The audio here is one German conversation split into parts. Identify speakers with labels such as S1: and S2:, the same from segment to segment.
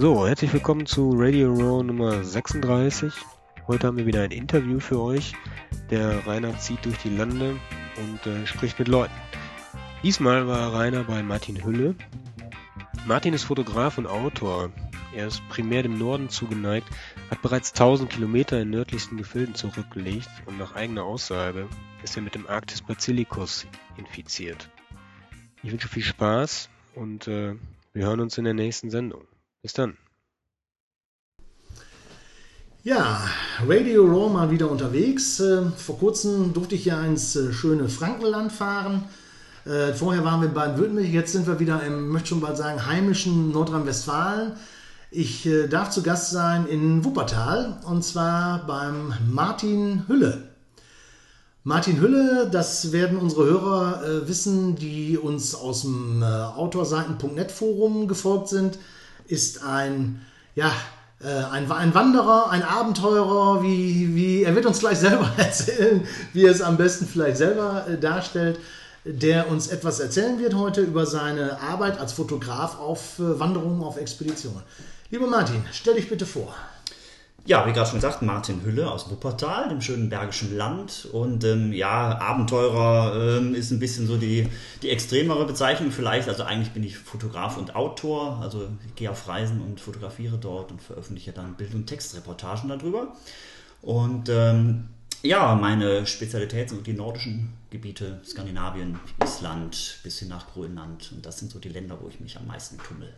S1: So, herzlich willkommen zu Radio Row Nummer 36. Heute haben wir wieder ein Interview für euch. Der Rainer zieht durch die Lande und äh, spricht mit Leuten. Diesmal war Rainer bei Martin Hülle. Martin ist Fotograf und Autor. Er ist primär dem Norden zugeneigt, hat bereits 1000 Kilometer in nördlichsten Gefilden zurückgelegt und nach eigener Aussage ist er mit dem Arctis Bacillicus infiziert. Ich wünsche viel Spaß und äh, wir hören uns in der nächsten Sendung. Bis dann.
S2: Ja, Radio Raw mal wieder unterwegs. Äh, vor kurzem durfte ich ja ins äh, schöne Frankenland fahren. Äh, vorher waren wir in Baden-Württemberg, jetzt sind wir wieder im, möchte schon bald sagen, heimischen Nordrhein-Westfalen. Ich darf zu Gast sein in Wuppertal und zwar beim Martin Hülle. Martin Hülle, das werden unsere Hörer wissen, die uns aus dem Autorseiten.net Forum gefolgt sind, ist ein, ja, äh, ein, ein Wanderer, ein Abenteurer, wie, wie, er wird uns gleich selber erzählen, wie er es am besten vielleicht selber äh, darstellt, der uns etwas erzählen wird heute über seine Arbeit als Fotograf auf äh, Wanderungen, auf Expeditionen. Lieber Martin, stell dich bitte vor.
S3: Ja, wie gerade schon gesagt, Martin Hülle aus Wuppertal, dem schönen Bergischen Land. Und ähm, ja, Abenteurer ähm, ist ein bisschen so die, die extremere Bezeichnung vielleicht. Also eigentlich bin ich Fotograf und Autor. Also ich gehe auf Reisen und fotografiere dort und veröffentliche dann Bild- und Textreportagen darüber. Und ähm, ja, meine Spezialität sind die nordischen Gebiete, Skandinavien, Island bis hin nach Grönland. Und das sind so die Länder, wo ich mich am meisten tummel.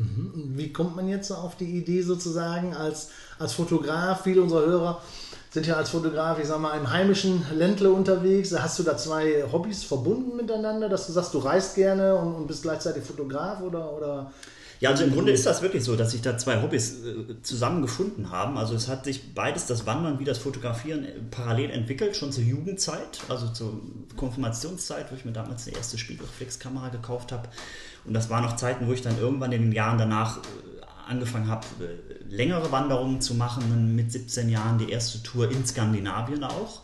S2: Mhm. Wie kommt man jetzt auf die Idee sozusagen als, als Fotograf? Viele unserer Hörer sind ja als Fotograf, ich sag mal, im heimischen Ländle unterwegs. Hast du da zwei Hobbys verbunden miteinander, dass du sagst, du reist gerne und, und bist gleichzeitig Fotograf oder, oder
S3: ja, also im Grunde ist das wirklich so, dass sich da zwei Hobbys äh, zusammengefunden haben. Also es hat sich beides, das Wandern wie das Fotografieren, äh, parallel entwickelt, schon zur Jugendzeit, also zur Konfirmationszeit, wo ich mir damals die erste Spiegelreflexkamera gekauft habe. Und das waren noch Zeiten, wo ich dann irgendwann in den Jahren danach äh, angefangen habe, längere Wanderungen zu machen. Mit 17 Jahren die erste Tour in Skandinavien auch.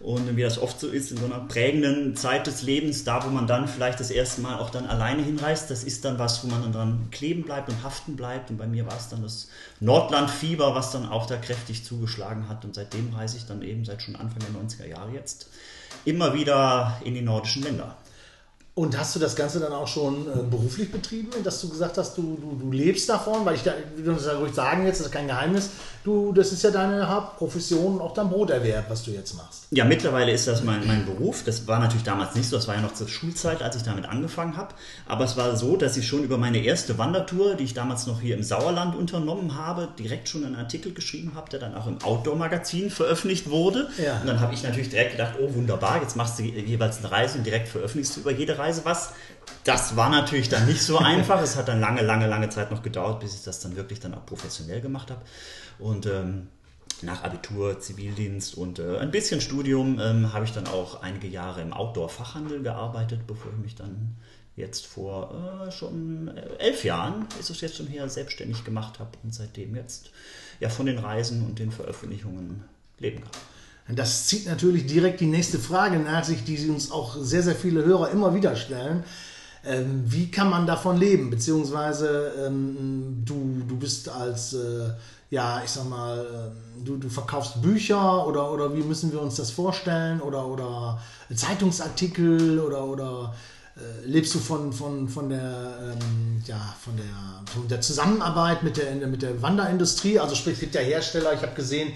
S3: Und wie das oft so ist, in so einer prägenden Zeit des Lebens, da wo man dann vielleicht das erste Mal auch dann alleine hinreist, das ist dann was, wo man dann dran kleben bleibt und haften bleibt. Und bei mir war es dann das Nordlandfieber, was dann auch da kräftig zugeschlagen hat. Und seitdem reise ich dann eben seit schon Anfang der 90er Jahre jetzt immer wieder in die nordischen Länder.
S2: Und hast du das Ganze dann auch schon äh, beruflich betrieben, dass du gesagt hast, du, du, du lebst davon? Weil ich da, wie du das ja ruhig sagen jetzt, das ist kein Geheimnis. Du, das ist ja deine Hauptprofession und auch dein Broterwerb, was du jetzt machst.
S3: Ja, mittlerweile ist das mein, mein Beruf. Das war natürlich damals nicht so. Das war ja noch zur Schulzeit, als ich damit angefangen habe. Aber es war so, dass ich schon über meine erste Wandertour, die ich damals noch hier im Sauerland unternommen habe, direkt schon einen Artikel geschrieben habe, der dann auch im Outdoor-Magazin veröffentlicht wurde. Ja. Und dann habe ich natürlich direkt gedacht, oh wunderbar, jetzt machst du jeweils eine Reise und direkt veröffentlichst du über jede Reise was. Das war natürlich dann nicht so einfach. es hat dann lange, lange, lange Zeit noch gedauert, bis ich das dann wirklich dann auch professionell gemacht habe. Und ähm, nach Abitur, Zivildienst und äh, ein bisschen Studium ähm, habe ich dann auch einige Jahre im Outdoor-Fachhandel gearbeitet, bevor ich mich dann jetzt vor äh, schon äh, elf Jahren, ist es jetzt schon her, selbstständig gemacht habe und seitdem jetzt ja von den Reisen und den Veröffentlichungen leben kann.
S2: Das zieht natürlich direkt die nächste Frage nach sich, die uns auch sehr, sehr viele Hörer immer wieder stellen. Ähm, wie kann man davon leben? Beziehungsweise ähm, du, du bist als, äh, ja, ich sag mal, äh, du, du verkaufst Bücher oder, oder wie müssen wir uns das vorstellen? Oder, oder Zeitungsartikel oder, oder äh, lebst du von, von, von, der, ähm, ja, von, der, von der Zusammenarbeit mit der, mit der Wanderindustrie? Also sprich, es gibt ja Hersteller, ich habe gesehen,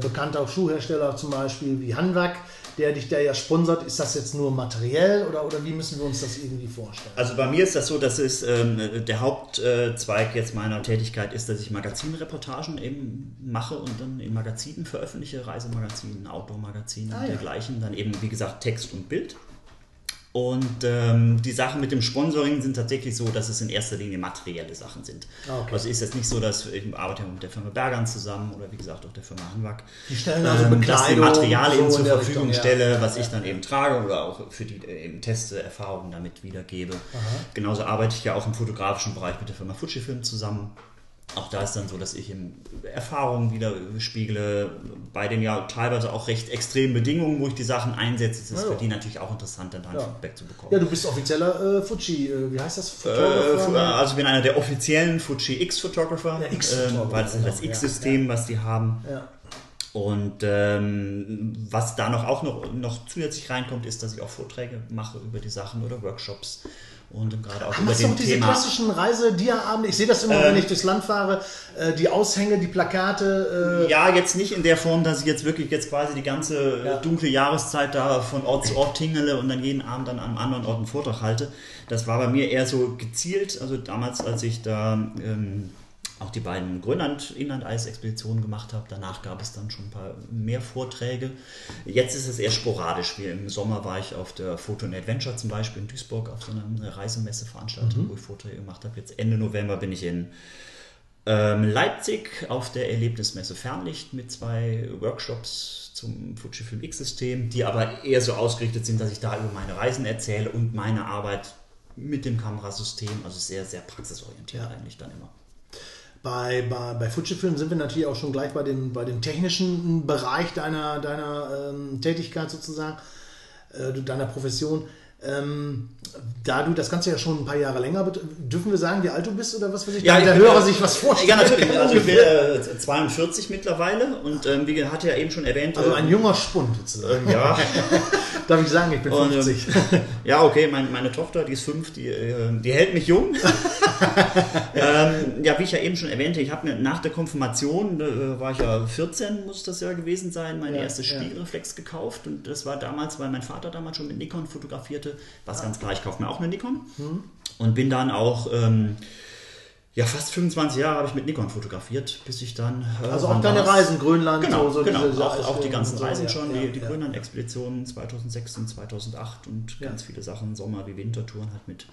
S2: bekannter Schuhhersteller zum Beispiel wie Hanwag, der dich da ja sponsert. Ist das jetzt nur materiell oder, oder wie müssen wir uns das irgendwie vorstellen?
S3: Also bei mir ist das so, dass es ähm, der Hauptzweig jetzt meiner Tätigkeit ist, dass ich Magazinreportagen eben mache und dann in Magazinen veröffentliche, Reisemagazinen, Outdoor-Magazinen ah, und dergleichen. Dann eben, wie gesagt, Text und Bild. Und ähm, die Sachen mit dem Sponsoring sind tatsächlich so, dass es in erster Linie materielle Sachen sind. Ah, okay. Also ist jetzt nicht so, dass ich arbeite mit der Firma Bergern zusammen oder wie gesagt auch der Firma Hanwag.
S2: Die stellen also ähm,
S3: dass die Materialien so zur Verfügung Richtung, stelle, ja. was ich dann eben trage oder auch für die äh, eben Teste, Erfahrungen damit wiedergebe. Aha. Genauso arbeite ich ja auch im fotografischen Bereich mit der Firma Fujifilm zusammen. Auch da ist dann so, dass ich Erfahrungen wieder spiegle, bei den ja teilweise auch recht extremen Bedingungen, wo ich die Sachen einsetze. Es ist ja, für die natürlich auch interessant, dann, dann ja. Feedback zu bekommen.
S2: Ja, du bist offizieller äh, Fuji, äh, wie heißt das?
S3: Äh, also ich bin einer der offiziellen Fuji X-Photographer, ja, X ähm, weil das ist das X-System, was die haben. Und ähm, was da noch auch noch, noch zusätzlich reinkommt, ist, dass ich auch Vorträge mache über die Sachen oder Workshops und gerade auch Ach, über den
S2: diese klassischen Reisediaabende? Ich sehe das immer, äh, wenn ich durchs Land fahre, äh, die Aushänge, die Plakate.
S3: Äh ja, jetzt nicht in der Form, dass ich jetzt wirklich jetzt quasi die ganze ja. dunkle Jahreszeit da von Ort zu Ort tingele und dann jeden Abend an einem anderen Ort einen Vortrag halte. Das war bei mir eher so gezielt. Also damals, als ich da ähm, auch die beiden Grönland-Inland-Eis-Expeditionen gemacht habe. Danach gab es dann schon ein paar mehr Vorträge. Jetzt ist es eher sporadisch. Wie im Sommer war ich auf der Photo and Adventure zum Beispiel in Duisburg auf so einer Reisemesseveranstaltung, mhm. wo ich Vorträge gemacht habe. Jetzt Ende November bin ich in ähm, Leipzig auf der Erlebnismesse Fernlicht mit zwei Workshops zum Fujifilm X-System, die aber eher so ausgerichtet sind, dass ich da über meine Reisen erzähle und meine Arbeit mit dem Kamerasystem, also sehr, sehr praxisorientiert ja. eigentlich dann immer.
S2: Bei, bei, bei Fujifilm sind wir natürlich auch schon gleich bei dem, bei dem technischen Bereich deiner, deiner ähm, Tätigkeit sozusagen, äh, deiner Profession. Ähm, da du das Ganze ja schon ein paar Jahre länger, dürfen wir sagen, wie alt du bist oder was weiß ich?
S3: Ja,
S2: der
S3: Hörer sich was vorstellt. Ja, natürlich. Also ich bin äh, 42 mittlerweile und ähm, wie hat ja eben schon erwähnt.
S2: Also ein ähm, junger Spund sozusagen.
S3: ja.
S2: Darf ich sagen, ich bin 50. Und,
S3: ähm, ja, okay, mein, meine Tochter, die ist fünf, die, äh, die hält mich jung. ähm, ja, wie ich ja eben schon erwähnte, ich habe mir nach der Konfirmation, da war ich ja 14, muss das ja gewesen sein, meine ja, erste Spiegelreflex ja. gekauft und das war damals, weil mein Vater damals schon mit Nikon fotografierte war es ganz klar, ich kaufe mir auch eine Nikon mhm. und bin dann auch. Ähm, ja, fast 25 Jahre habe ich mit Nikon fotografiert, bis ich dann.
S2: Äh, also auch deine Reisen, Grönland,
S3: genau, so, so genau. Diese, auch, auch die ganzen so, Reisen schon, ja, die, die ja. Grönland-Expeditionen 2006 und 2008 und ja. ganz viele Sachen, Sommer- wie Wintertouren, halt mit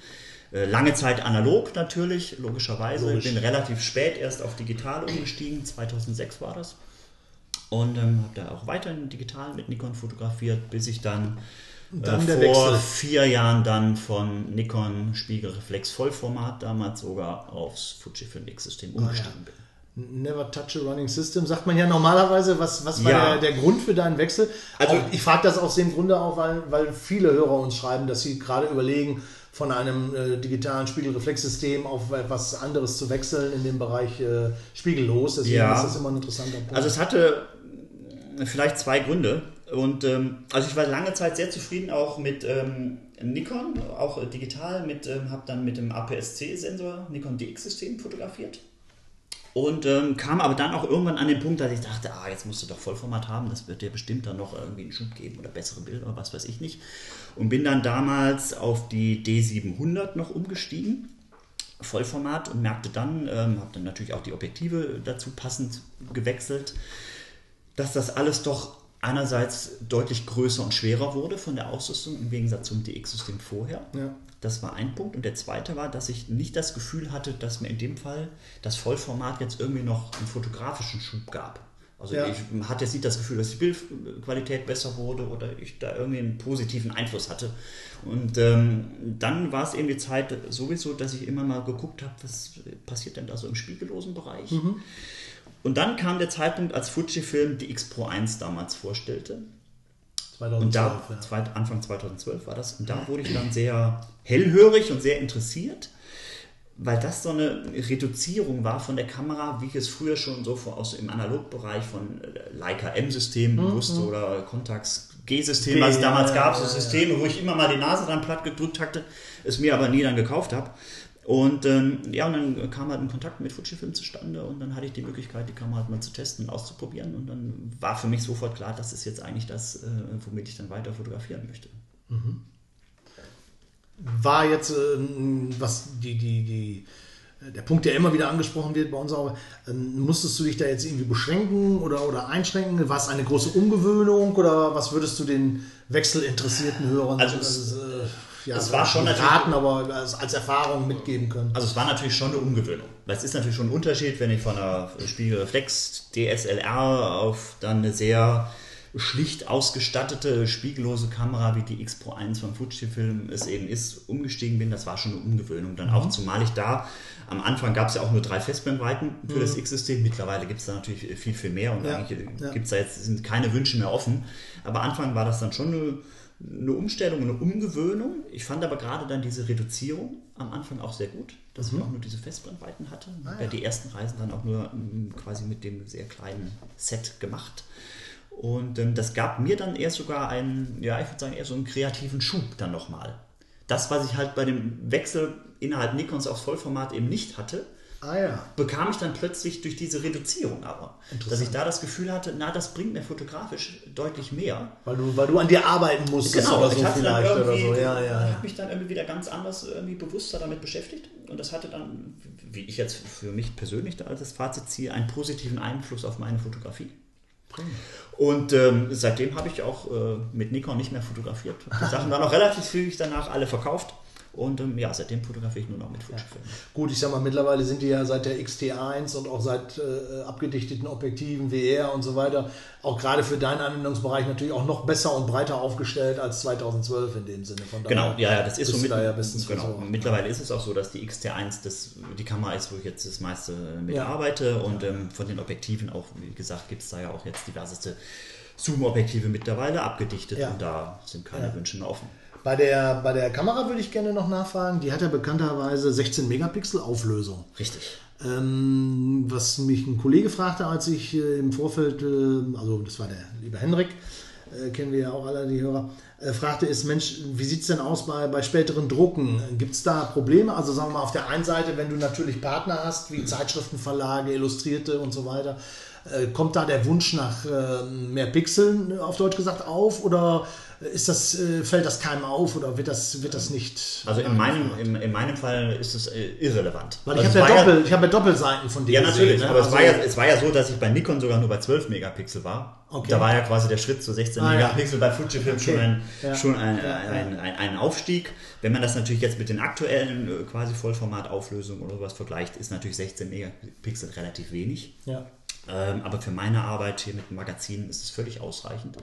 S3: äh, lange Zeit analog natürlich, logischerweise. Logisch. Ich bin relativ spät erst auf digital umgestiegen, 2006 war das. Und ähm, habe da auch weiterhin digital mit Nikon fotografiert, bis ich dann dann äh, vor vier Jahren dann von Nikon Spiegelreflex Vollformat damals sogar aufs Fujifilm X-System umgestiegen oh, ja. bin.
S2: Never touch a running system, sagt man ja normalerweise. Was, was war ja. der, der, Grund für deinen Wechsel? Also auch, ich frage das aus dem Grunde auch, weil, weil viele Hörer uns schreiben, dass sie gerade überlegen, von einem äh, digitalen Spiegelreflexsystem auf etwas anderes zu wechseln in dem Bereich äh, spiegellos. Deswegen ja. ist das immer ein interessanter Punkt.
S3: Also es hatte vielleicht zwei Gründe. Und ähm, also ich war lange Zeit sehr zufrieden auch mit ähm, Nikon, auch äh, digital, mit, ähm, habe dann mit dem APS-C-Sensor Nikon DX-System fotografiert. Und ähm, kam aber dann auch irgendwann an den Punkt, dass ich dachte, ah, jetzt musst du doch Vollformat haben, das wird dir bestimmt dann noch irgendwie einen Schub geben oder bessere Bilder oder was weiß ich nicht. Und bin dann damals auf die D700 noch umgestiegen, Vollformat, und merkte dann, ähm, habe dann natürlich auch die Objektive dazu passend gewechselt, dass das alles doch einerseits deutlich größer und schwerer wurde von der Ausrüstung im Gegensatz zum DX-System vorher. Ja. Das war ein Punkt. Und der zweite war, dass ich nicht das Gefühl hatte, dass mir in dem Fall das Vollformat jetzt irgendwie noch einen fotografischen Schub gab. Also ja. ich hatte jetzt nicht das Gefühl, dass die Bildqualität besser wurde oder ich da irgendwie einen positiven Einfluss hatte. Und ähm, dann war es eben die Zeit sowieso, dass ich immer mal geguckt habe, was passiert denn da so im spiegellosen Bereich. Mhm. Und dann kam der Zeitpunkt, als Fujifilm die X Pro 1 damals vorstellte. 2012, und da, ja. Anfang 2012 war das. Und da wurde ich dann sehr hellhörig und sehr interessiert, weil das so eine Reduzierung war von der Kamera, wie ich es früher schon so aus im Analogbereich von äh, Leica M-System mhm. wusste oder Contax G-System, was es damals gab, so Systeme, wo ich immer mal die Nase dran platt gedrückt hatte, es mir aber nie dann gekauft habe. Und ähm, ja, und dann kam halt ein Kontakt mit Fujifilm zustande und dann hatte ich die Möglichkeit, die Kamera halt mal zu testen und auszuprobieren. Und dann war für mich sofort klar, das ist jetzt eigentlich das, äh, womit ich dann weiter fotografieren möchte. Mhm.
S2: War jetzt, äh, was die, die, die, der Punkt, der immer wieder angesprochen wird bei uns auch, äh, musstest du dich da jetzt irgendwie beschränken oder, oder einschränken? War es eine große Umgewöhnung oder was würdest du den wechselinteressierten Hörern
S3: also, also ja, es war schon
S2: raten, aber als, als, Erfahrung mitgeben können.
S3: Also es war natürlich schon eine Umgewöhnung. Weil es ist natürlich schon ein Unterschied, wenn ich von einer Spiegelreflex DSLR auf dann eine sehr schlicht ausgestattete, spiegellose Kamera wie die X Pro 1 von Fujifilm es eben ist, umgestiegen bin, das war schon eine Umgewöhnung. Dann auch, zumal ich da, am Anfang gab es ja auch nur drei Festbrennweiten für das X-System, mittlerweile gibt es da natürlich viel, viel mehr und
S2: Ja,
S3: eigentlich
S2: ja.
S3: gibt es da jetzt, sind keine Wünsche mehr offen. Aber am Anfang war das dann schon eine, eine Umstellung, eine Umgewöhnung. Ich fand aber gerade dann diese Reduzierung am Anfang auch sehr gut, dass ich auch nur diese Festbrennweiten hatte. Ich habe ja die ersten Reisen dann auch nur mm, quasi mit dem sehr kleinen Set gemacht. Und ähm, das gab mir dann eher sogar einen, ja, ich würde sagen, eher so einen kreativen Schub dann nochmal. Das, was ich halt bei dem Wechsel innerhalb Nikons aufs Vollformat eben nicht hatte,
S2: Ah ja.
S3: bekam ich dann plötzlich durch diese Reduzierung aber. Dass ich da das Gefühl hatte, na, das bringt mir fotografisch deutlich mehr.
S2: Weil du, weil du an dir arbeiten musstest oder so
S3: ich
S2: vielleicht oder so. Ja, ja,
S3: habe
S2: ja.
S3: mich dann irgendwie wieder ganz anders, irgendwie bewusster damit beschäftigt. Und das hatte dann, wie ich jetzt für mich persönlich da als Fazit ziehe, einen positiven Einfluss auf meine Fotografie. Und ähm, seitdem habe ich auch äh, mit Nikon nicht mehr fotografiert. Die Sachen waren auch relativ zügig danach alle verkauft. Und ähm, ja, seitdem fotografiere ich nur noch mit Fujifilm.
S2: Gut, ich sag mal, mittlerweile sind die ja seit der XT1 und auch seit äh, abgedichteten Objektiven, VR und so weiter, auch gerade für deinen Anwendungsbereich natürlich auch noch besser und breiter aufgestellt als 2012 in dem Sinne. Von
S3: Genau, ja, ja, das ist so mit,
S2: da ja bestens
S3: genau.
S2: versorgt.
S3: Mittlerweile ist es auch so, dass die XT1 das, die Kamera ist, wo ich jetzt das meiste mit
S2: Ja.
S3: arbeite und ähm, von den Objektiven auch, wie gesagt, gibt es da ja auch jetzt diverseste Zoom-Objektive mittlerweile abgedichtet
S2: Ja.
S3: und da sind keine Wünsche mehr offen.
S2: Bei der, bei der Kamera würde ich gerne noch nachfragen. Die hat ja bekannterweise 16 Megapixel Auflösung.
S3: Richtig.
S2: Ähm, was mich ein Kollege fragte, als ich äh, im Vorfeld, äh, also das war der liebe Henrik, äh, kennen wir ja auch alle die Hörer, äh, fragte ist, Mensch, wie sieht es denn aus bei, bei späteren Drucken? Gibt es da Probleme? Also sagen wir mal auf der einen Seite, wenn du natürlich Partner hast, wie Zeitschriftenverlage, Illustrierte und so weiter, äh, kommt da der Wunsch nach äh, mehr Pixeln, auf Deutsch gesagt, auf? Oder ist das, äh, fällt das keinem auf oder wird das, wird das nicht...
S3: Also in meinem, in, in meinem Fall ist es äh, irrelevant.
S2: Weil ich
S3: also
S2: habe
S3: es
S2: ja, Doppel, ich hab ja Doppelseiten von dir
S3: Ja, natürlich,
S2: gesehen, ne?
S3: aber es,
S2: Also-
S3: war ja, es war ja so, dass ich bei Nikon sogar nur bei 12 Megapixel war.
S2: Okay.
S3: Da war ja quasi der Schritt zu 16
S2: Ah, ja.
S3: Megapixel bei Fujifilm schon, ein,
S2: Ja.
S3: schon ein,
S2: Ja,
S3: ein, ein, ein Aufstieg. Wenn man das natürlich jetzt mit den aktuellen äh, quasi Vollformatauflösungen oder sowas vergleicht, ist natürlich 16 Megapixel relativ wenig.
S2: Ja.
S3: Ähm, aber für meine Arbeit hier mit Magazinen ist es völlig ausreichend.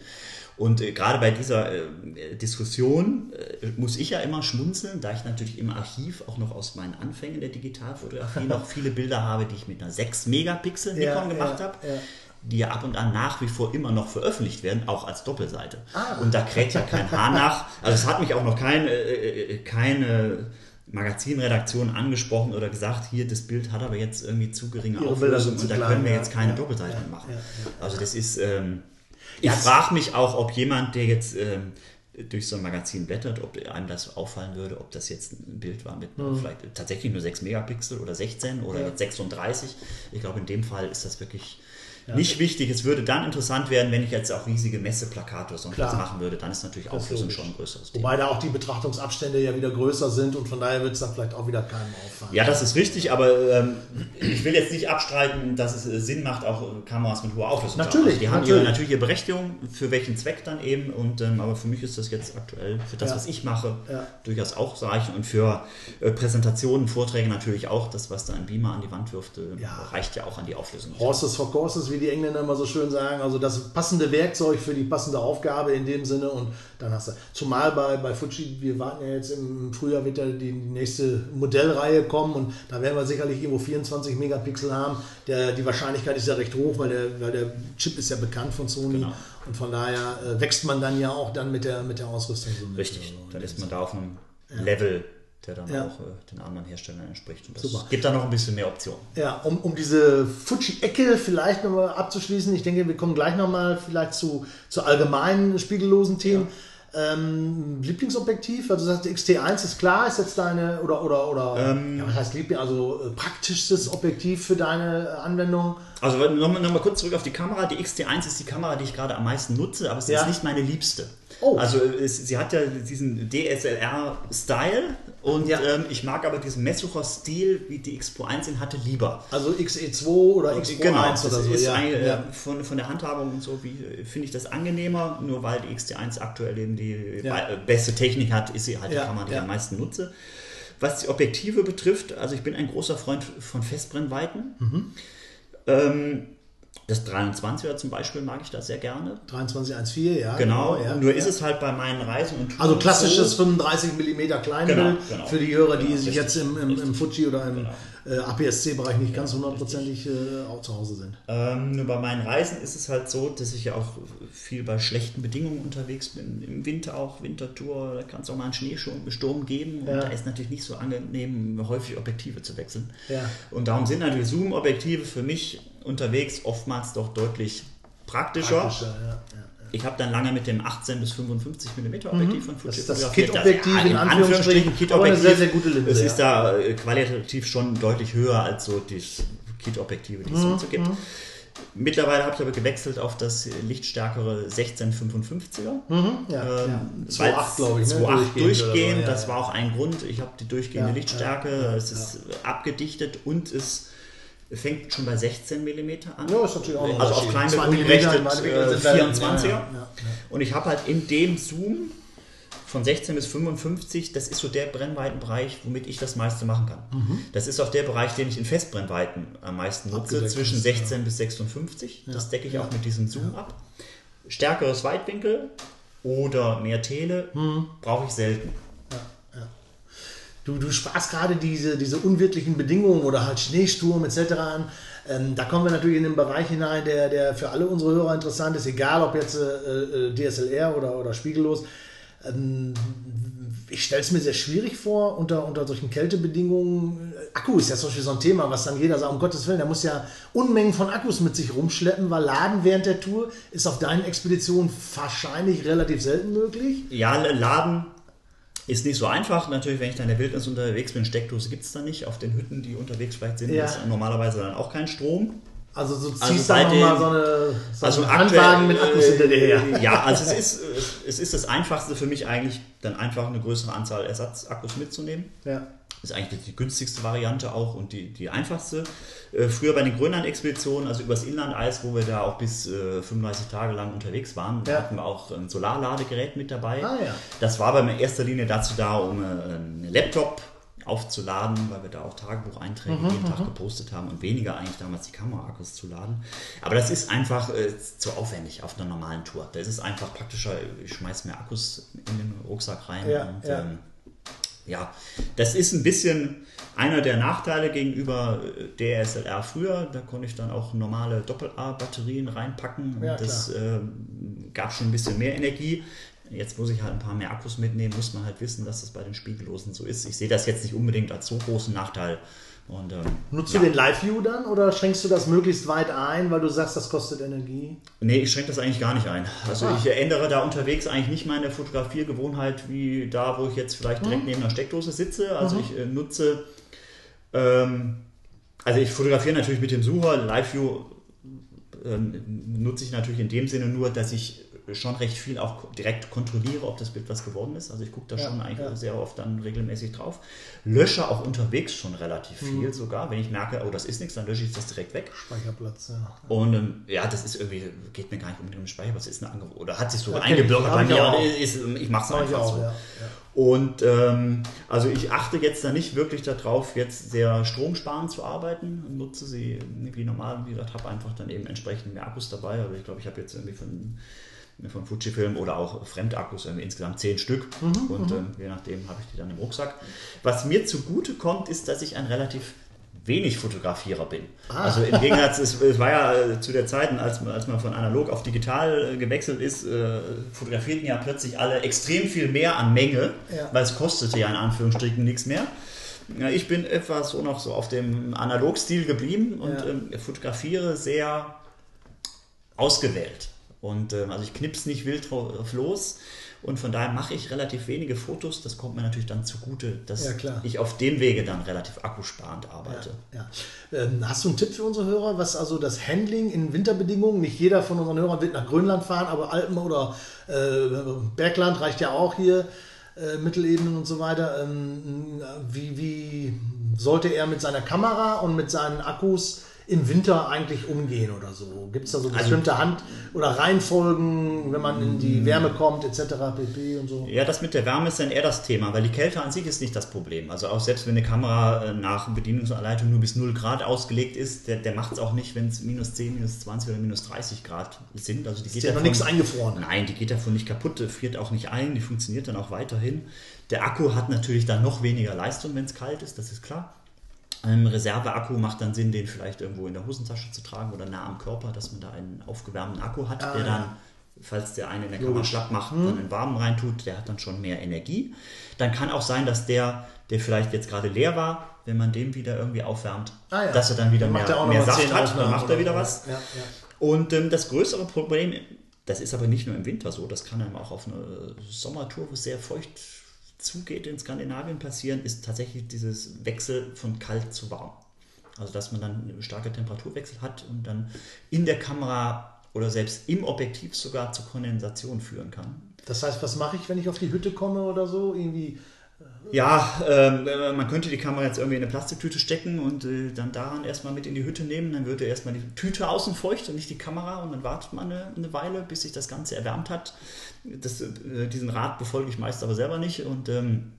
S3: Und äh, gerade bei dieser äh, Diskussion äh, muss ich ja immer schmunzeln, da ich natürlich im Archiv auch noch aus meinen Anfängen der Digitalfotografie noch viele Bilder habe, die ich mit einer 6 Megapixel Nikon
S2: Ja,
S3: gemacht
S2: ja,
S3: habe.
S2: ja.
S3: Die ja ab und an nach wie vor immer noch veröffentlicht werden, auch als Doppelseite.
S2: Ah.
S3: Und da kräht ja kein Haar nach. Also es hat mich auch noch kein, äh, keine Magazinredaktion angesprochen oder gesagt, hier, das Bild hat aber jetzt irgendwie zu geringe
S2: Ihre
S3: Auflösung und da können wir
S2: ja.
S3: jetzt keine
S2: Ja.
S3: Doppelseiten machen.
S2: ja,
S3: Also das ist, ähm, ich
S2: Ja,
S3: frage mich auch, ob jemand, der jetzt ähm, durch so ein Magazin blättert, ob einem das auffallen würde, ob das jetzt ein Bild war mit vielleicht tatsächlich nur 6 Megapixel oder 16 oder
S2: Mhm. Ja.
S3: jetzt 36. Ich glaube, in dem Fall ist das wirklich nicht wichtig. Es würde dann interessant werden, wenn ich jetzt auch riesige Messeplakate oder sonst was machen würde. Dann ist natürlich Auflösung schon ein größeres Thema.
S2: Wobei da auch die Betrachtungsabstände ja wieder größer sind und von daher wird es dann vielleicht auch wieder keinem auffallen.
S3: Ja, das ist richtig, aber ähm, ich will jetzt nicht abstreiten, dass es äh, Sinn macht, auch äh, Kameras mit hoher Auflösung
S2: Natürlich,
S3: zu haben. Also Die haben
S2: natürlich.
S3: ihre, natürlich ihre Berechtigung, für welchen Zweck dann eben. Und, ähm, aber für mich ist das jetzt aktuell, für das,
S2: Ja.
S3: was ich mache,
S2: Ja.
S3: durchaus auch reichen. Und für äh, Präsentationen, Vorträge natürlich auch. Das, was da ein Beamer an die Wand wirft, äh,
S2: Ja.
S3: reicht ja auch an die Auflösung.
S2: Horses for courses, wie die Engländer immer so schön sagen. Also das passende Werkzeug für die passende Aufgabe in dem Sinne und dann hast du. Zumal bei, bei Fuji, wir warten ja jetzt im Frühjahr wird ja die nächste Modellreihe kommen und da werden wir sicherlich irgendwo 24 Megapixel haben. Der, die Wahrscheinlichkeit ist ja recht hoch, weil der, weil der Chip ist ja bekannt von Sony
S3: Genau.
S2: und von daher äh, wächst man dann ja auch dann mit der, mit der Ausrüstung so.
S3: Richtig,
S2: Also,
S3: dann ist man da auf einem Level, der dann
S2: Ja.
S3: auch äh, den anderen Herstellern entspricht. Und das
S2: Super.
S3: gibt da noch ein bisschen mehr Optionen.
S2: Ja, um, um diese Fuji-Ecke vielleicht nochmal abzuschließen, ich denke, wir kommen gleich nochmal vielleicht zu, zu allgemeinen spiegellosen Themen. Ähm, Lieblingsobjektiv, also du sagst, XT1 ist klar, ist jetzt deine, oder, oder, oder,
S3: Ähm.
S2: ja, was heißt Liebling, also äh, praktischstes Objektiv für deine äh, Anwendung?
S3: Also nochmal noch mal kurz zurück auf die Kamera. Die XT1 ist die Kamera, die ich gerade am meisten nutze, aber es
S2: Ja.
S3: ist nicht meine liebste.
S2: Oh.
S3: Also es, sie hat ja diesen DSLR-Style und
S2: Ja.
S3: ähm, ich mag aber diesen Messucher-Stil, wie die X Pro 1 ihn hatte, lieber.
S2: Also XE2 oder X Pro
S3: Genau,
S2: 1 oder so,
S3: ist
S2: ja.
S3: ein, äh,
S2: ja.
S3: von, von der Handhabung und so, wie äh, finde ich das angenehmer, nur weil die XT1 aktuell eben die äh, beste Technik hat, ist sie halt die Kamera, die ich am meisten nutze. Was die Objektive betrifft, also ich bin ein großer Freund von Festbrennweiten.
S2: Mhm.
S3: Ähm, Das 23er zum Beispiel mag ich da sehr gerne.
S2: 2314, ja.
S3: Genau,
S2: ja,
S3: nur
S2: ja.
S3: ist es halt bei meinen Reisen und Touren
S2: Also klassisches
S3: so,
S2: 35 mm Kleinbild
S3: Genau, genau.
S2: für die Hörer, die
S3: Genau,
S2: sich jetzt im, im, im Fuji oder im
S3: Genau.
S2: Äh, APS-C-Bereich nicht ganz hundertprozentig äh, auch zu Hause sind.
S3: Ähm, nur bei meinen Reisen ist es halt so, dass ich ja auch viel bei schlechten Bedingungen unterwegs bin. Im Winter auch, Wintertour, da kann es auch mal einen Schneesturm geben. Und
S2: Ja.
S3: da ist natürlich nicht so angenehm, häufig Objektive zu wechseln.
S2: Ja.
S3: Und darum sind natürlich Zoom-Objektive für mich unterwegs oftmals doch deutlich praktischer.
S2: Praktischer, ja, ja.
S3: Ich habe dann lange mit dem 18 bis 55 mm Objektiv von Fuji
S2: Mhm. Das ist das. Kit-Objektiv
S3: ja,
S2: in Anführungsstrichen,
S3: Kit
S2: aber eine
S3: Objektiv.
S2: sehr, sehr gute Linse,
S3: Es
S2: ja.
S3: ist da äh, qualitativ schon deutlich höher als so die Kit-Objektive, die es
S2: Mhm,
S3: so gibt. Mittlerweile habe ich aber gewechselt auf das lichtstärkere 1655er.
S2: Mhm, ja,
S3: Ähm,
S2: ja.
S3: weil
S2: 2,8 glaube ich. Ne?
S3: 2,8
S2: oder
S3: durchgehend,
S2: so, ja,
S3: das
S2: ja.
S3: war auch ein Grund. Ich habe die durchgehende Lichtstärke, es ist abgedichtet und es fängt schon bei 16 mm an.
S2: Ja, ist natürlich auch ein
S3: Also auf
S2: in
S3: umgerechnet äh,
S2: Winkel sind dann-
S3: 24er.
S2: ja, ja, ja.
S3: Und ich habe halt in dem Zoom von 16 bis 55, das ist so der Brennweitenbereich, womit ich das meiste machen kann.
S2: Mhm.
S3: Das ist auch der Bereich, den ich in Festbrennweiten am meisten nutze,
S2: Abgedeckt
S3: zwischen
S2: ist,
S3: 16 bis 56. Das decke ich auch mit diesem Zoom ab. Stärkeres Weitwinkel oder mehr Tele
S2: Mhm.
S3: brauche ich selten.
S2: Du, du sprachst gerade diese, diese unwirklichen Bedingungen oder halt Schneesturm etc. an. Ähm, da kommen wir natürlich in den Bereich hinein, der, der für alle unsere Hörer interessant ist, egal ob jetzt äh, äh, DSLR oder, oder spiegellos. Ähm, ich stelle es mir sehr schwierig vor, unter, unter solchen Kältebedingungen. Akku ist ja zum Beispiel so ein Thema, was dann jeder sagt, um Gottes Willen, der muss ja Unmengen von Akkus mit sich rumschleppen, weil Laden während der Tour ist auf deinen Expeditionen wahrscheinlich relativ selten möglich.
S3: Ja, Laden ist nicht so einfach. Natürlich, wenn ich da in der Wildnis unterwegs bin, Steckdose gibt es da nicht. Auf den Hütten, die unterwegs vielleicht sind,
S2: Ja.
S3: ist normalerweise dann auch kein Strom.
S2: Also so ziehst
S3: Also
S2: du
S3: bei
S2: dann nochmal so eine so
S3: Also
S2: Handwagen mit Akkus hinter dir her.
S3: Ja, also es ist, es ist das Einfachste für mich eigentlich, dann einfach eine größere Anzahl Ersatzakkus mitzunehmen.
S2: Ja.
S3: Das ist eigentlich die günstigste Variante auch und die, die einfachste. Äh, Früher bei den Grönland-Expeditionen, also übers Inlandeis, wo wir da auch bis äh, 35 Tage lang unterwegs waren,
S2: Ja.
S3: hatten wir auch ein Solarladegerät mit dabei.
S2: Ah, ja.
S3: Das war aber in erster Linie dazu da, um äh, einen Laptop aufzuladen, weil wir da auch Tagebucheinträge
S2: Mhm,
S3: jeden Tag gepostet haben und weniger eigentlich damals die Kameraakkus zu laden. Aber das ist einfach äh, zu aufwendig auf einer normalen Tour. Da ist es einfach praktischer, ich schmeiße mir Akkus in den Rucksack rein
S2: Ja,
S3: und. Ähm, ja, das ist ein bisschen einer der Nachteile gegenüber äh, DSLR früher. Da konnte ich dann auch normale Doppel-A-Batterien reinpacken.
S2: Ja,
S3: und das ähm, gab schon ein bisschen mehr Energie. Jetzt muss ich halt ein paar mehr Akkus mitnehmen, muss man halt wissen, dass das bei den Spiegellosen so ist. Ich sehe das jetzt nicht unbedingt als so großen Nachteil. Und, ähm,
S2: Nutzt
S3: ja.
S2: du den Live-View dann oder schränkst du das möglichst weit ein, weil du sagst, das kostet Energie?
S3: Nee, ich schränke das eigentlich gar nicht ein. Also
S2: Ah.
S3: ich ändere da unterwegs eigentlich nicht meine Fotografiergewohnheit wie da, wo ich jetzt vielleicht direkt
S2: Mhm.
S3: neben einer Steckdose sitze. Also ich äh, nutze, ähm, also ich fotografiere natürlich mit dem Sucher. Live-View ähm, nutze ich natürlich in dem Sinne nur, dass ich schon recht viel auch direkt kontrolliere, ob das Bild was geworden ist. Also ich gucke da
S2: Ja,
S3: schon eigentlich
S2: ja.
S3: sehr oft dann regelmäßig drauf. Lösche auch unterwegs schon relativ
S2: Mhm.
S3: viel sogar. Wenn ich merke, oh, das ist nichts, dann lösche ich das direkt weg.
S2: Speicherplatz, ja.
S3: Und ähm, ja, das ist irgendwie, geht mir gar nicht um den Speicher, was ist eine Angebot? Oder hat sich so
S2: ich.
S3: eingebürgert bei
S2: ich
S3: mir. Ist, ich mache es einfach
S2: auch,
S3: so.
S2: ja.
S3: Und ähm, also ich achte jetzt da nicht wirklich darauf, jetzt sehr stromsparend zu arbeiten. Nutze sie wie normal, wie gesagt, habe einfach dann eben entsprechend mehr Akkus dabei. Also ich glaube, ich habe jetzt irgendwie von, von Fujifilm oder auch Fremdakkus irgendwie insgesamt zehn Stück.
S2: Mhm,
S3: und ähm, je nachdem habe ich die dann im Rucksack. Was mir zugute kommt, ist, dass ich ein relativ wenig Fotografierer bin.
S2: Ah.
S3: Also im Gegensatz, es, es war ja äh, zu der Zeit, als, man- als man von analog auf digital äh, gewechselt ist, äh, fotografierten ja plötzlich alle extrem viel mehr an Menge,
S2: Ja.
S3: weil es kostete ja in Anführungsstrichen nichts mehr. Ja, ich bin etwas so noch so auf dem Analogstil geblieben und
S2: Ja.
S3: ähm, fotografiere sehr ausgewählt. Und ähm, also ich knips nicht wild drauf los. Und von daher mache ich relativ wenige Fotos. Das kommt mir natürlich dann zugute, dass
S2: Ja, klar.
S3: ich auf dem Wege dann relativ akkusparend arbeite.
S2: Ja. Ähm, hast du einen Tipp für unsere Hörer, was also das Handling in Winterbedingungen, nicht jeder von unseren Hörern wird nach Grönland fahren, aber Alpen oder äh, Bergland reicht ja auch hier, äh, Mittelebenen und so weiter. Ähm, wie, wie sollte er mit seiner Kamera und mit seinen Akkus im Winter eigentlich umgehen oder so? Gibt es da so
S3: Also
S2: bestimmte Hand- oder Reihenfolgen, wenn man in
S3: Mm.
S2: die Wärme kommt, etc. pp. und so?
S3: Ja, das mit der Wärme ist dann eher das Thema, weil die Kälte an sich ist nicht das Problem. Also auch selbst wenn eine Kamera äh, nach Bedienungsanleitung nur bis 0 Grad ausgelegt ist, der, der macht es auch nicht, wenn es minus 10, minus 20 oder minus 30 Grad sind. Also die geht
S2: Ist ja noch
S3: davon-
S2: nichts eingefroren.
S3: Nein, die geht davon nicht kaputt, äh, friert auch nicht ein, die funktioniert dann auch weiterhin. Der Akku hat natürlich dann noch weniger Leistung, wenn es kalt ist, das ist klar. Ein Reserveakku macht dann Sinn, den vielleicht irgendwo in der Hosentasche zu tragen oder nah am Körper, dass man da einen aufgewärmten Akku hat,
S2: Ah,
S3: der dann, falls der eine in der Kamera
S2: Logisch.
S3: schlapp macht, dann einen warmen reintut, der hat dann schon mehr Energie. Dann kann auch sein, dass der, der vielleicht jetzt gerade leer war, wenn man den wieder irgendwie aufwärmt,
S2: Ah, ja.
S3: dass er dann wieder
S2: Dann
S3: mehr, mehr Saft
S2: 10
S3: hat, dann macht er wieder was.
S2: Ja, ja.
S3: Und ähm, das größere Problem, das ist aber nicht nur im Winter so, das kann einem auch auf einer Sommertour, wo es sehr feucht zugeht in Skandinavien passieren, ist tatsächlich dieses Wechsel von kalt zu warm. Also dass man dann einen starken Temperaturwechsel hat und dann in der Kamera oder selbst im Objektiv sogar zur Kondensation führen kann.
S2: Das heißt, was mache ich, wenn ich auf die Hütte komme oder so? Irgendwie.
S3: Ja, ähm, äh, man könnte die Kamera jetzt irgendwie in eine Plastiktüte stecken und äh, dann daran erstmal mit in die Hütte nehmen. Dann würde erstmal die Tüte außen feucht und nicht die Kamera und dann wartet man eine, eine Weile, bis sich das Ganze erwärmt hat. Das, äh, diesen Rat befolge ich meist aber selber nicht und ähm,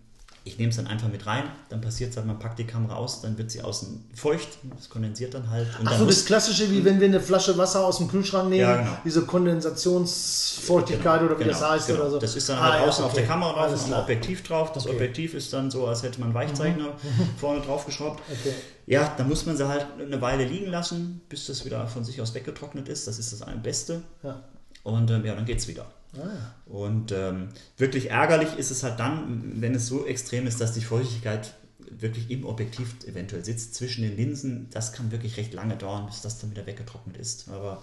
S3: ich nehme es dann einfach mit rein. Dann passiert es halt, man packt die Kamera aus, dann wird sie außen feucht, das kondensiert dann halt. Und
S2: Ach
S3: dann
S2: so, das Klassische, wie wenn wir eine Flasche Wasser aus dem Kühlschrank nehmen,
S3: Ja, genau.
S2: diese Kondensationsfeuchtigkeit oder wie das
S3: Genau,
S2: heißt
S3: genau.
S2: oder so.
S3: Das ist dann
S2: Ah,
S3: halt
S2: ja,
S3: außen auf
S2: okay.
S3: der Kamera drauf, am
S2: klar.
S3: Objektiv drauf. Das
S2: Okay. Mhm.
S3: Objektiv ist dann so, als hätte man Weichzeichner vorne drauf geschraubt.
S2: Okay.
S3: Ja, dann muss man sie halt eine Weile liegen lassen, bis das wieder von sich aus weggetrocknet ist. Das ist das Beste.
S2: Ja.
S3: Und ähm, ja, dann geht's wieder.
S2: Ah.
S3: Und ähm, wirklich ärgerlich ist es halt dann, wenn es so extrem ist, dass die Feuchtigkeit wirklich im Objektiv eventuell sitzt, zwischen den Linsen. Das kann wirklich recht lange dauern, bis das dann wieder weggetrocknet ist. Aber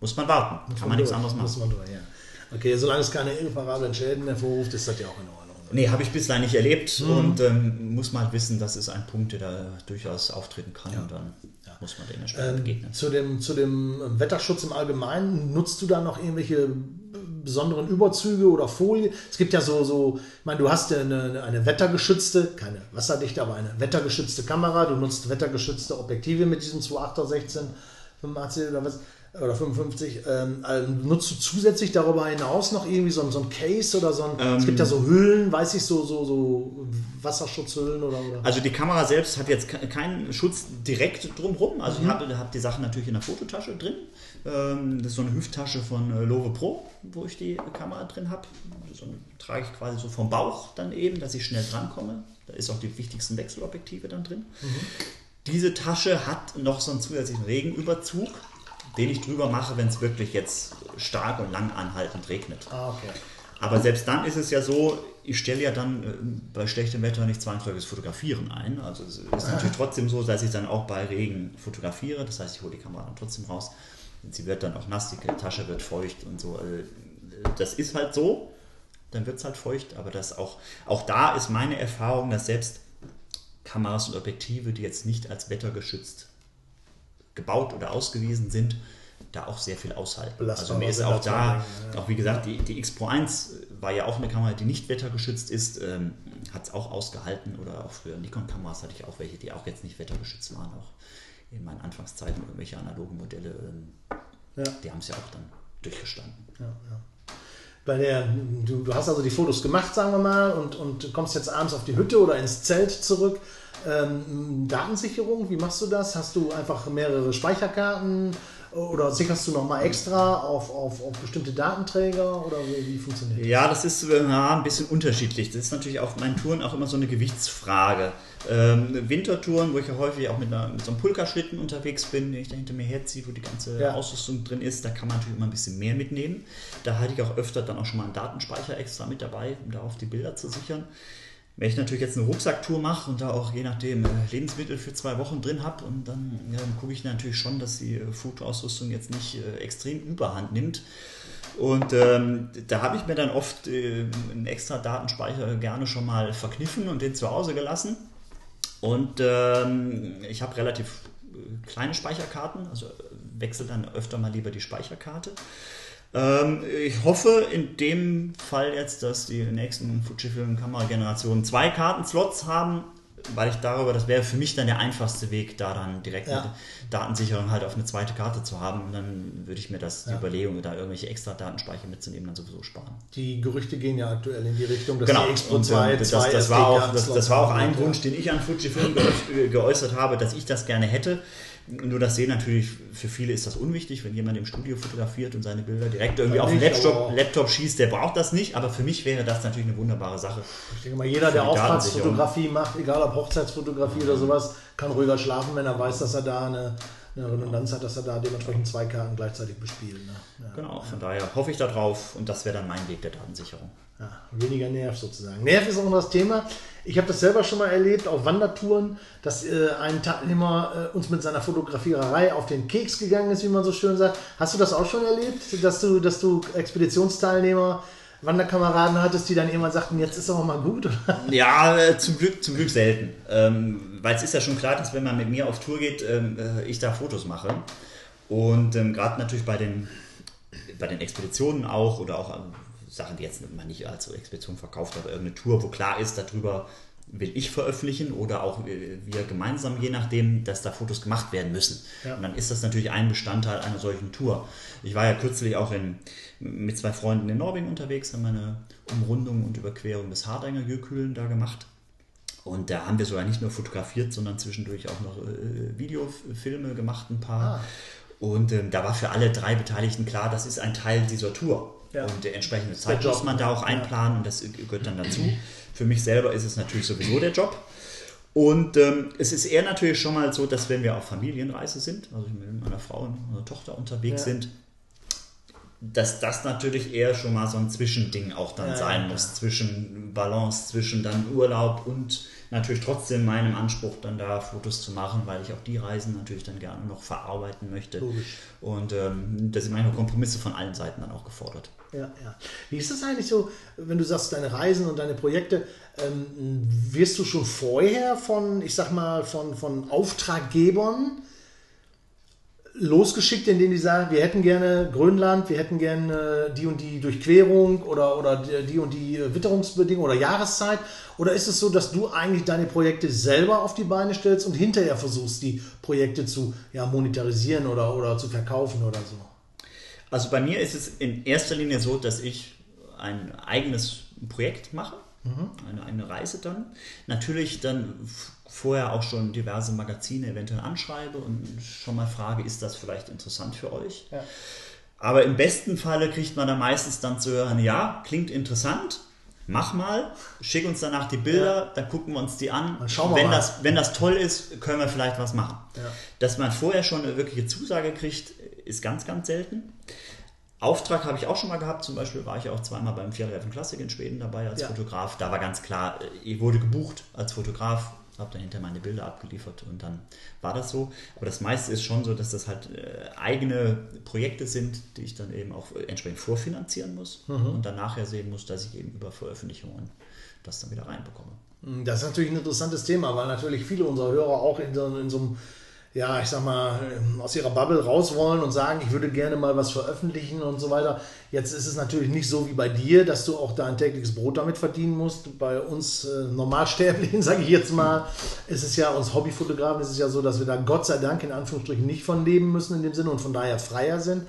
S3: muss man warten. Kann man nichts anderes
S2: Muss
S3: machen.
S2: man durch, ja. Okay, solange es keine irreparablen Schäden hervorruft, ist das ja auch in Ordnung.
S3: Nee, habe ich bislang nicht erlebt
S2: Mhm.
S3: und ähm, muss man halt wissen, das ist ein Punkt, der da durchaus auftreten kann und dann muss man den entsprechend
S2: Ähm,
S3: begegnen.
S2: zu, dem, zu dem Wetterschutz im Allgemeinen, nutzt du da noch irgendwelche besonderen Überzüge oder Folie? Es gibt ja so, so ich meine, du hast ja eine, eine wettergeschützte, keine wasserdichte, aber eine wettergeschützte Kamera, du nutzt wettergeschützte Objektive mit diesem 2.8er 16, 85 oder was oder 55. Ähm, ähm, nutzt du zusätzlich darüber hinaus noch irgendwie so, ein- so ein Case oder so ein, es gibt ja so Hüllen, weiß ich, so, so, so Wasserschutzhüllen oder, oder
S3: Also die Kamera selbst hat jetzt ke- keinen Schutz direkt drumherum. Also
S2: Mhm.
S3: ich habe hab die Sachen natürlich in der Fototasche drin. Ähm, das ist so eine Hüfttasche von äh, Love Pro, wo ich die Kamera drin habe. So trage ich quasi so vom Bauch dann eben, dass ich schnell drankomme. Da ist auch die wichtigsten Wechselobjektive dann drin.
S2: Mhm.
S3: Diese Tasche hat noch so einen zusätzlichen Regenüberzug, den ich drüber mache, wenn es wirklich jetzt stark und lang anhaltend regnet.
S2: Ah, okay.
S3: Aber selbst dann ist es ja so, ich stelle ja dann äh, bei schlechtem Wetter nicht zwangsläufig das Fotografieren ein. Also es ist natürlich trotzdem so, dass ich dann auch bei Regen fotografiere. Das heißt, ich hole die Kamera dann trotzdem raus. Sie wird dann auch nass, die Tasche wird feucht und so. Also, äh, das ist halt so. Dann wird es halt feucht. Aber das auch, auch da ist meine Erfahrung, dass selbst Kameras und Objektive, die jetzt nicht als wettergeschützt gebaut oder ausgewiesen sind, da auch sehr viel aushalten.
S2: Belastbare
S3: Also mir ist auch da,
S2: ja.
S3: auch wie gesagt, die, die X Pro 1 war ja auch eine Kamera, die nicht wettergeschützt ist, ähm, hat es auch ausgehalten oder auch früher Nikon-Kameras hatte ich auch welche, die auch jetzt nicht wettergeschützt waren, auch in meinen Anfangszeiten irgendwelche analogen Modelle, ähm,
S2: Ja.
S3: die haben es ja auch dann durchgestanden.
S2: Ja. Bei der, du, du hast also die Fotos gemacht, sagen wir mal, und, und kommst jetzt abends auf die Hütte oder ins Zelt zurück. Ähm, Datensicherung, wie machst du das? Hast du einfach mehrere Speicherkarten oder sicherst du nochmal extra auf, auf, auf bestimmte Datenträger oder wie, wie funktioniert das?
S3: Ja, das ist äh, ja, ein bisschen unterschiedlich. Das ist natürlich auf meinen Touren auch immer so eine Gewichtsfrage. Ähm, Wintertouren, wo ich ja häufig auch mit, einer, mit so einem Pulkerschlitten unterwegs bin, den ich da hinter mir herziehe, wo die ganze
S2: Ja.
S3: Ausrüstung drin ist, da kann man natürlich immer ein bisschen mehr mitnehmen. Da halte ich auch öfter dann auch schon mal einen Datenspeicher extra mit dabei, um darauf die Bilder zu sichern. Wenn ich natürlich jetzt eine Rucksacktour mache und da auch je nachdem äh, Lebensmittel für zwei Wochen drin habe und dann, ja, dann gucke ich natürlich schon, dass die äh, Fotoausrüstung jetzt nicht äh, extrem überhand nimmt. Und ähm, da habe ich mir dann oft äh, einen extra Datenspeicher gerne schon mal verkniffen und den zu Hause gelassen. Und ähm, ich habe relativ äh, kleine Speicherkarten, also wechsle dann öfter mal lieber die Speicherkarte. Ähm, ich hoffe in dem Fall jetzt, dass die nächsten Fujifilm-Kameragenerationen zwei Kartenslots haben. weil ich darüber, das wäre für mich dann der einfachste Weg, da dann direkt
S2: Ja.
S3: mit Datensicherung halt auf eine zweite Karte zu haben. Und dann würde ich mir das, die
S2: Ja.
S3: Überlegung, da irgendwelche extra Datenspeicher mitzunehmen, dann sowieso sparen.
S2: Die Gerüchte gehen ja aktuell in die Richtung, dass
S3: Genau,
S2: die Expo
S3: und
S2: 2
S3: ähm, das,
S2: zwei
S3: das, war auch, das, das war auch ein. Wunsch, den ich an Fujifilm ge geäußert habe, dass ich das gerne hätte. Nur das sehen natürlich, für viele ist das unwichtig, wenn jemand im Studio fotografiert und seine Bilder direkt irgendwie
S2: Ja,
S3: auf den Laptop, Laptop schießt, der braucht das nicht, aber für mich wäre das natürlich eine wunderbare Sache.
S2: Ich denke mal, jeder, der Auftragsfotografie macht, egal ob Hochzeitsfotografie oder sowas, kann ruhiger schlafen, wenn er weiß, dass er da eine, eine Redundanz hat, dass er da dementsprechend zwei Karten gleichzeitig bespielt. Ne? Ja.
S3: Genau, von daher hoffe ich darauf und das wäre dann mein Weg der Datensicherung.
S2: Ja, weniger Nerv sozusagen. Nerv ist auch noch das Thema. Ich habe das selber schon mal erlebt auf Wandertouren, dass äh, ein Teilnehmer äh, uns mit seiner Fotografiererei auf den Keks gegangen ist, wie man so schön sagt. Hast du das auch schon erlebt, dass du, dass du Expeditionsteilnehmer, Wanderkameraden hattest, die dann irgendwann sagten, jetzt ist aber mal gut? Oder?
S3: Ja, äh, zum Glück, zum Glück selten. Ähm, weil es ist ja schon klar, dass wenn man mit mir auf Tour geht, ähm, äh, ich da Fotos mache. Und ähm, gerade natürlich bei den, bei den Expeditionen auch oder auch ähm, Sachen, die jetzt man nicht als Expedition verkauft, aber irgendeine Tour, wo klar ist, darüber will ich veröffentlichen oder auch äh, wir gemeinsam, je nachdem, dass da Fotos gemacht werden müssen.
S2: Ja.
S3: Und dann ist das natürlich ein Bestandteil einer solchen Tour. Ich war ja kürzlich auch in, mit zwei Freunden in Norwegen unterwegs, haben eine Umrundung und Überquerung des Hardanger Jökulen da gemacht. Und da haben wir sogar nicht nur fotografiert, sondern zwischendurch auch noch äh, Videofilme gemacht, ein paar.
S2: Ah.
S3: Und ähm, da war für alle drei Beteiligten klar, das ist ein Teil dieser Tour.
S2: Ja.
S3: Und der entsprechende Zeit muss man da auch einplanen und das gehört dann dazu. Für mich selber ist es natürlich sowieso der Job. Und ähm, es ist eher natürlich schon mal so, dass wenn wir auf Familienreise sind, also mit meiner Frau und meiner Tochter unterwegs
S2: Ja.
S3: sind, dass das natürlich eher schon mal so ein Zwischending auch dann
S2: Ja,
S3: sein
S2: ja,
S3: muss, zwischen Balance, zwischen dann Urlaub und natürlich trotzdem meinem Anspruch dann da Fotos zu machen, weil ich auch die Reisen natürlich dann gerne noch verarbeiten möchte.
S2: Logisch.
S3: Und ähm, da sind manchmal Kompromisse von allen Seiten dann auch gefordert.
S2: Ja, ja. Wie ist das eigentlich so, wenn du sagst, deine Reisen und deine Projekte, ähm, wirst du schon vorher von, ich sag mal, von, von Auftraggebern losgeschickt, in denen die sagen, wir hätten gerne Grönland, wir hätten gerne die und die Durchquerung oder, oder die- und die Witterungsbedingungen oder Jahreszeit? Oder ist es so, dass du eigentlich deine Projekte selber auf die Beine stellst und hinterher versuchst, die Projekte zu ja, monetarisieren oder, oder zu verkaufen oder so?
S3: Also bei mir ist es in erster Linie so, dass ich ein eigenes Projekt mache, eine, eine Reise dann. Natürlich dann vorher auch schon diverse Magazine eventuell anschreibe und schon mal frage, ist das vielleicht interessant für euch?
S2: Ja.
S3: Aber im besten Falle kriegt man dann meistens dann zu hören, ja, klingt interessant, mach mal, schick uns danach die Bilder, dann gucken wir uns die an.
S2: Dann schauen wir
S3: wenn,
S2: mal.
S3: Das, wenn das toll ist, können wir vielleicht was machen.
S2: Ja.
S3: Dass man vorher schon eine wirkliche Zusage kriegt, ist ganz, ganz selten. Auftrag habe ich auch schon mal gehabt. Zum Beispiel war ich auch zweimal beim Fjällräven Classic in Schweden dabei als
S2: Ja.
S3: Fotograf. Da war ganz klar, äh, ich wurde gebucht als Fotograf, habe dann hinter meine Bilder abgeliefert und dann war das so. Aber das meiste ist schon so, dass das halt äh, eigene Projekte sind, die ich dann eben auch entsprechend vorfinanzieren muss und dann nachher sehen muss, dass ich eben über Veröffentlichungen das dann wieder reinbekomme.
S2: Das ist natürlich ein interessantes Thema, weil natürlich viele unserer Hörer auch in so, in so einem, ja, ich sag mal, ähm, aus ihrer Bubble raus wollen und sagen, ich würde gerne mal was veröffentlichen und so weiter. Jetzt ist es natürlich nicht so wie bei dir, dass du auch dein tägliches Brot damit verdienen musst. Bei uns äh, Normalsterblichen, sage ich jetzt mal, ist es ja, uns Hobbyfotografen ist es ja so, dass wir da Gott sei Dank in Anführungsstrichen nicht von leben müssen in dem Sinne und von daher freier sind.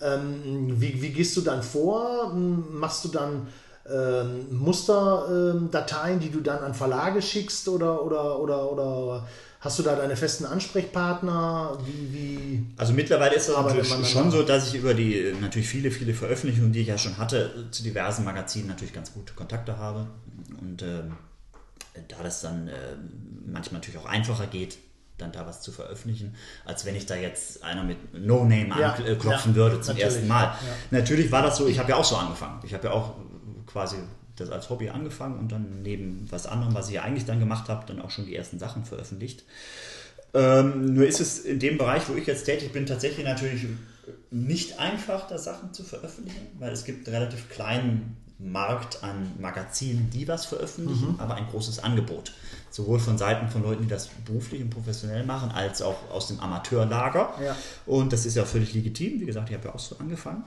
S2: Ähm, wie, wie gehst du dann vor? Ähm, Machst du dann ähm, Musterdateien, die du dann an Verlage schickst oder, oder, oder, oder hast du da deine festen Ansprechpartner? Wie, wie
S3: Also mittlerweile ist es natürlich schon so, dass ich über die äh, natürlich viele, viele Veröffentlichungen, die ich ja schon hatte, zu diversen Magazinen natürlich ganz gute Kontakte habe. Und ähm, da das dann äh, manchmal natürlich auch einfacher geht, dann da was zu veröffentlichen, als wenn ich da jetzt einer mit No-Name
S2: Ja,
S3: anklopfen
S2: ja,
S3: würde zum ersten Mal.
S2: ja.
S3: Natürlich war das so, ich habe ja auch so angefangen. Ich habe ja auch quasi das als Hobby angefangen und dann neben was anderem, was ich ja eigentlich dann gemacht habe, dann auch schon die ersten Sachen veröffentlicht. Ähm, nur ist es in dem Bereich, wo ich jetzt tätig bin, tatsächlich natürlich nicht einfach, da Sachen zu veröffentlichen, weil es gibt einen relativ kleinen Markt an Magazinen, die was veröffentlichen, aber ein großes Angebot. Sowohl von Seiten von Leuten, die das beruflich und professionell machen, als auch aus dem Amateurlager.
S2: Ja.
S3: Und das ist ja völlig legitim. Wie gesagt, ich habe ja auch so angefangen.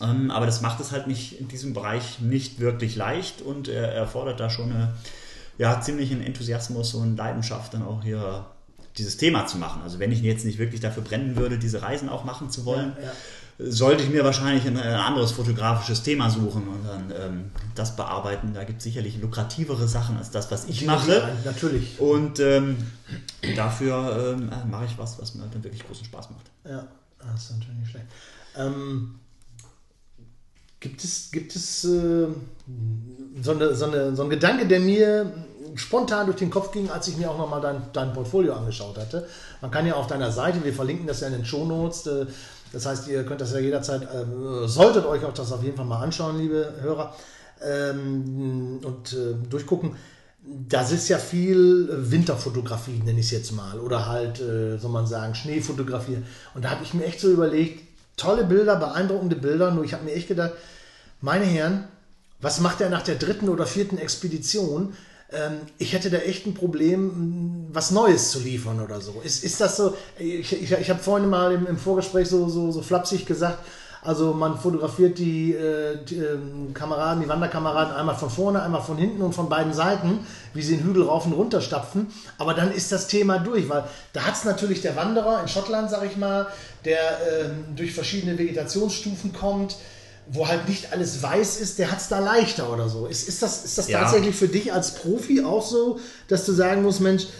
S3: Ähm, aber das macht es halt nicht in diesem Bereich nicht wirklich leicht und er erfordert da schon eine ja, ziemlichen Enthusiasmus und Leidenschaft dann auch hier dieses Thema zu machen. Also wenn ich jetzt nicht wirklich dafür brennen würde, diese Reisen auch machen zu wollen, ja, ja sollte ich mir wahrscheinlich ein, anderes fotografisches Thema suchen und dann ähm, das bearbeiten. Da gibt es sicherlich lukrativere Sachen als das, was ich mache. Ja,
S2: natürlich.
S3: Und ähm, dafür ähm, äh, mache ich was, was mir dann wirklich großen Spaß macht.
S2: Ja, das ist natürlich nicht schlecht. Ähm, gibt es, gibt es äh, so, eine, so, eine, so einen Gedanke, der mir spontan durch den Kopf ging, als ich mir auch nochmal dein, dein Portfolio angeschaut hatte. Man kann ja auf deiner Seite, wir verlinken das ja in den Shownotes, äh, das heißt, ihr könnt das ja jederzeit, äh, solltet euch auch das auf jeden Fall mal anschauen, liebe Hörer, ähm, und äh, durchgucken. Das ist ja viel Winterfotografie, nenne ich es jetzt mal, oder halt, äh, soll man sagen, Schneefotografie. Und da habe ich mir echt so überlegt, tolle Bilder, beeindruckende Bilder, nur ich habe mir echt gedacht, meine Herren, was macht er nach der dritten oder vierten Expedition? Ähm, ich hätte da echt ein Problem, was Neues zu liefern oder so. Ist, ist das so? Ich, ich, ich habe vorhin mal im, im Vorgespräch so, so, so flapsig gesagt, also man fotografiert die, äh, die äh, Kameraden, die Wanderkameraden einmal von vorne, einmal von hinten und von beiden Seiten, wie sie den Hügel rauf und runter stapfen. Aber dann ist das Thema durch, weil da hat es natürlich der Wanderer in Schottland, sag ich mal, der äh, durch verschiedene Vegetationsstufen kommt, wo halt nicht alles weiß ist, der hat es da leichter oder so. Ist, ist das, ist das ja. tatsächlich für dich als Profi auch so, dass du sagen musst, Mensch, ähm,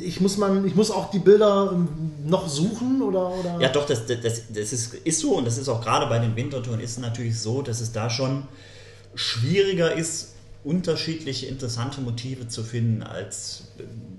S2: ich, muss man, ich muss auch die Bilder ähm, noch suchen oder, oder?
S3: Ja, doch, das, das, das ist, ist so und das ist auch gerade bei den Wintertouren ist natürlich so, dass es da schon schwieriger ist, unterschiedliche interessante Motive zu finden als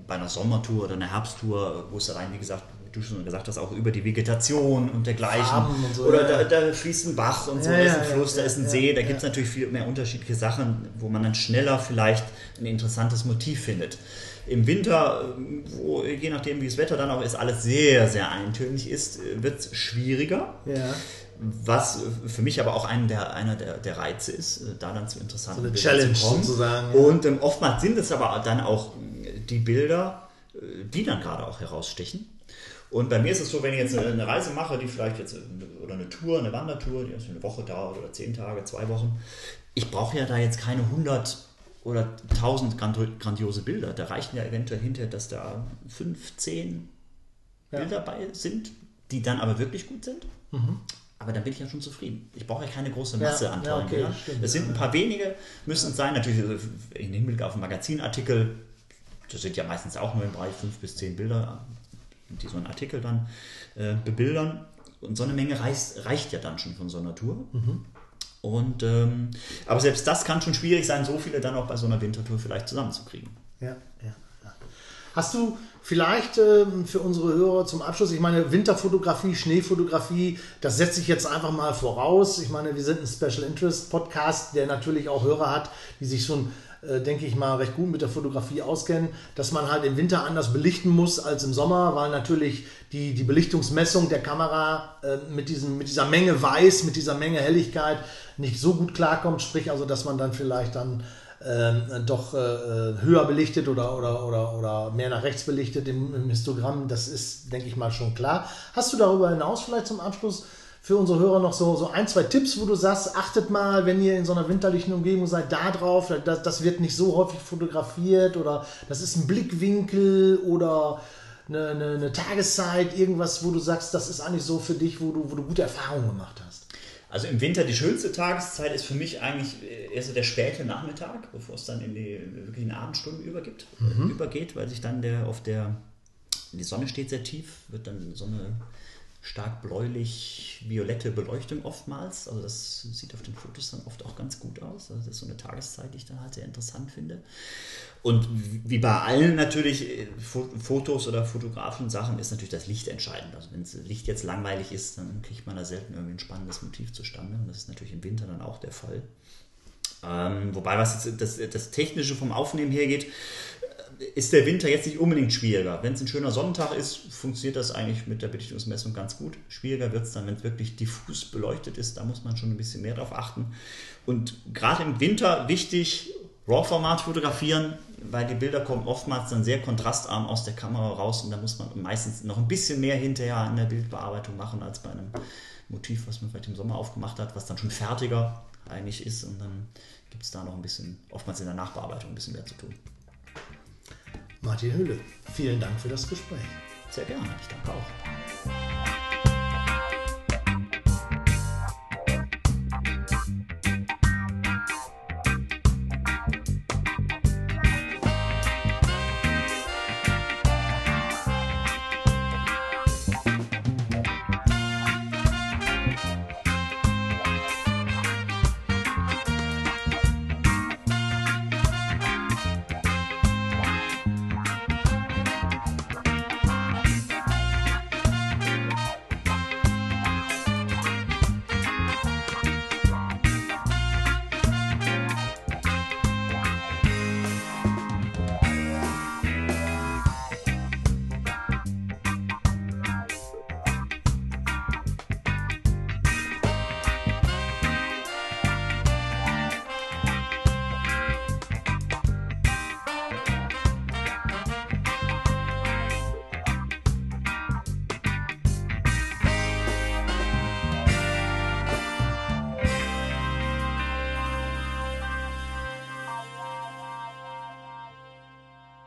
S3: bei einer Sommertour oder einer Herbsttour, wo es rein, wie gesagt, du schon gesagt hast, auch über die Vegetation und dergleichen. Und so, Oder ja. da, da, fließt ein Bach und so, ja, da ist ein Fluss, da ist ein See, da gibt es natürlich viel mehr unterschiedliche Sachen, wo man dann schneller vielleicht ein interessantes Motiv findet. Im Winter, wo, je nachdem wie das Wetter dann auch ist, alles sehr, sehr eintönig ist, wird es schwieriger. Was für mich aber auch ein der, einer der, der Reize ist, da dann zu interessanten
S2: so eine Challenge zu kommen. sozusagen.
S3: Und ähm, oftmals sind es aber dann auch die Bilder, die dann gerade auch herausstechen. Und bei mir ist es so, wenn ich jetzt eine Reise mache, die vielleicht jetzt, oder eine Tour, eine Wandertour, die eine Woche dauert oder zehn Tage, zwei Wochen, ich brauche ja da jetzt keine 100 oder 1000 grandiose Bilder. Da reichen ja eventuell hinterher, dass da 5, 10 ja. Bilder bei sind, die dann aber wirklich gut sind. Mhm. Aber dann bin ich ja schon zufrieden. Ich brauche ja keine große Masse ja, an tollen ja, okay. Es sind ein paar wenige, müssen es sein. Natürlich im Hinblick auf einen Magazinartikel, das sind ja meistens auch nur im Bereich 5 bis 10 Bilder die so einen Artikel dann äh, bebildern. Und so eine Menge reicht, reicht ja dann schon von so einer Tour. Mhm. Und, ähm, aber selbst das kann schon schwierig sein, so viele dann auch bei so einer Wintertour vielleicht zusammenzukriegen.
S2: Ja, ja. ja. Hast du vielleicht ähm, für unsere Hörer zum Abschluss, ich meine, Winterfotografie, Schneefotografie, das setze ich jetzt einfach mal voraus. Ich meine, wir sind ein Special Interest Podcast, der natürlich auch Hörer hat, die sich schon äh, denke ich mal, recht gut mit der Fotografie auskennen, dass man halt im Winter anders belichten muss als im Sommer, weil natürlich die, die Belichtungsmessung der Kamera äh, mit, diesem, mit dieser Menge Weiß, mit dieser Menge Helligkeit nicht so gut klarkommt. Sprich also, dass man dann vielleicht dann äh, doch äh, höher belichtet oder, oder, oder, oder mehr nach rechts belichtet im, im Histogramm. Das ist, denke ich mal, schon klar. Hast du darüber hinaus vielleicht zum Abschluss für unsere Hörer noch so, so ein, zwei Tipps, wo du sagst, achtet mal, wenn ihr in so einer winterlichen Umgebung seid, da drauf, das, das wird nicht so häufig fotografiert oder das ist ein Blickwinkel oder eine, eine, eine, Tageszeit, irgendwas, wo du sagst, das ist eigentlich so für dich, wo du, wo du gute Erfahrungen gemacht hast?
S3: Also im Winter die schönste Tageszeit ist für mich eigentlich erst so der späte Nachmittag, bevor es dann in die wirklichen Abendstunden übergibt, mhm. übergeht, weil sich dann der auf der die Sonne steht sehr tief, wird dann die Sonne stark bläulich-violette Beleuchtung oftmals. Also das sieht auf den Fotos dann oft auch ganz gut aus. Also das ist so eine Tageszeit, die ich dann halt sehr interessant finde. Und wie bei allen natürlich äh, Fotos oder Fotografen-Sachen ist natürlich das Licht entscheidend. Also wenn das Licht jetzt langweilig ist, dann kriegt man da selten irgendwie ein spannendes Motiv zustande. Und das ist natürlich im Winter dann auch der Fall. Ähm, wobei, was jetzt das, das Technische vom Aufnehmen hergeht, ist der Winter jetzt nicht unbedingt schwieriger. Wenn es ein schöner Sonnentag ist, funktioniert das eigentlich mit der Belichtungsmessung ganz gut. Schwieriger wird es dann, wenn es wirklich diffus beleuchtet ist. Da muss man schon ein bisschen mehr drauf achten. Und gerade im Winter wichtig, RAW-Format fotografieren, weil die Bilder kommen oftmals dann sehr kontrastarm aus der Kamera raus und da muss man meistens noch ein bisschen mehr hinterher an der Bildbearbeitung machen als bei einem Motiv, was man vielleicht im Sommer aufgemacht hat, was dann schon fertiger eigentlich ist und dann gibt es da noch ein bisschen, oftmals in der Nachbearbeitung ein bisschen mehr zu tun.
S2: Martin Hülle. Vielen Dank für das Gespräch.
S3: Sehr gerne, ich danke auch.